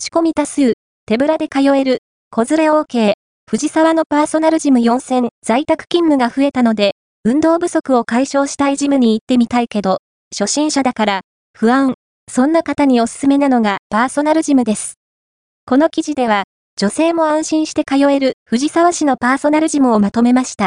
口コミ多数、手ぶらで通える、子連れ OK、藤沢のパーソナルジム4000在宅勤務が増えたので、運動不足を解消したいジムに行ってみたいけど、初心者だから、不安。そんな方におすすめなのがパーソナルジムです。この記事では、女性も安心して通える藤沢市のパーソナルジムをまとめました。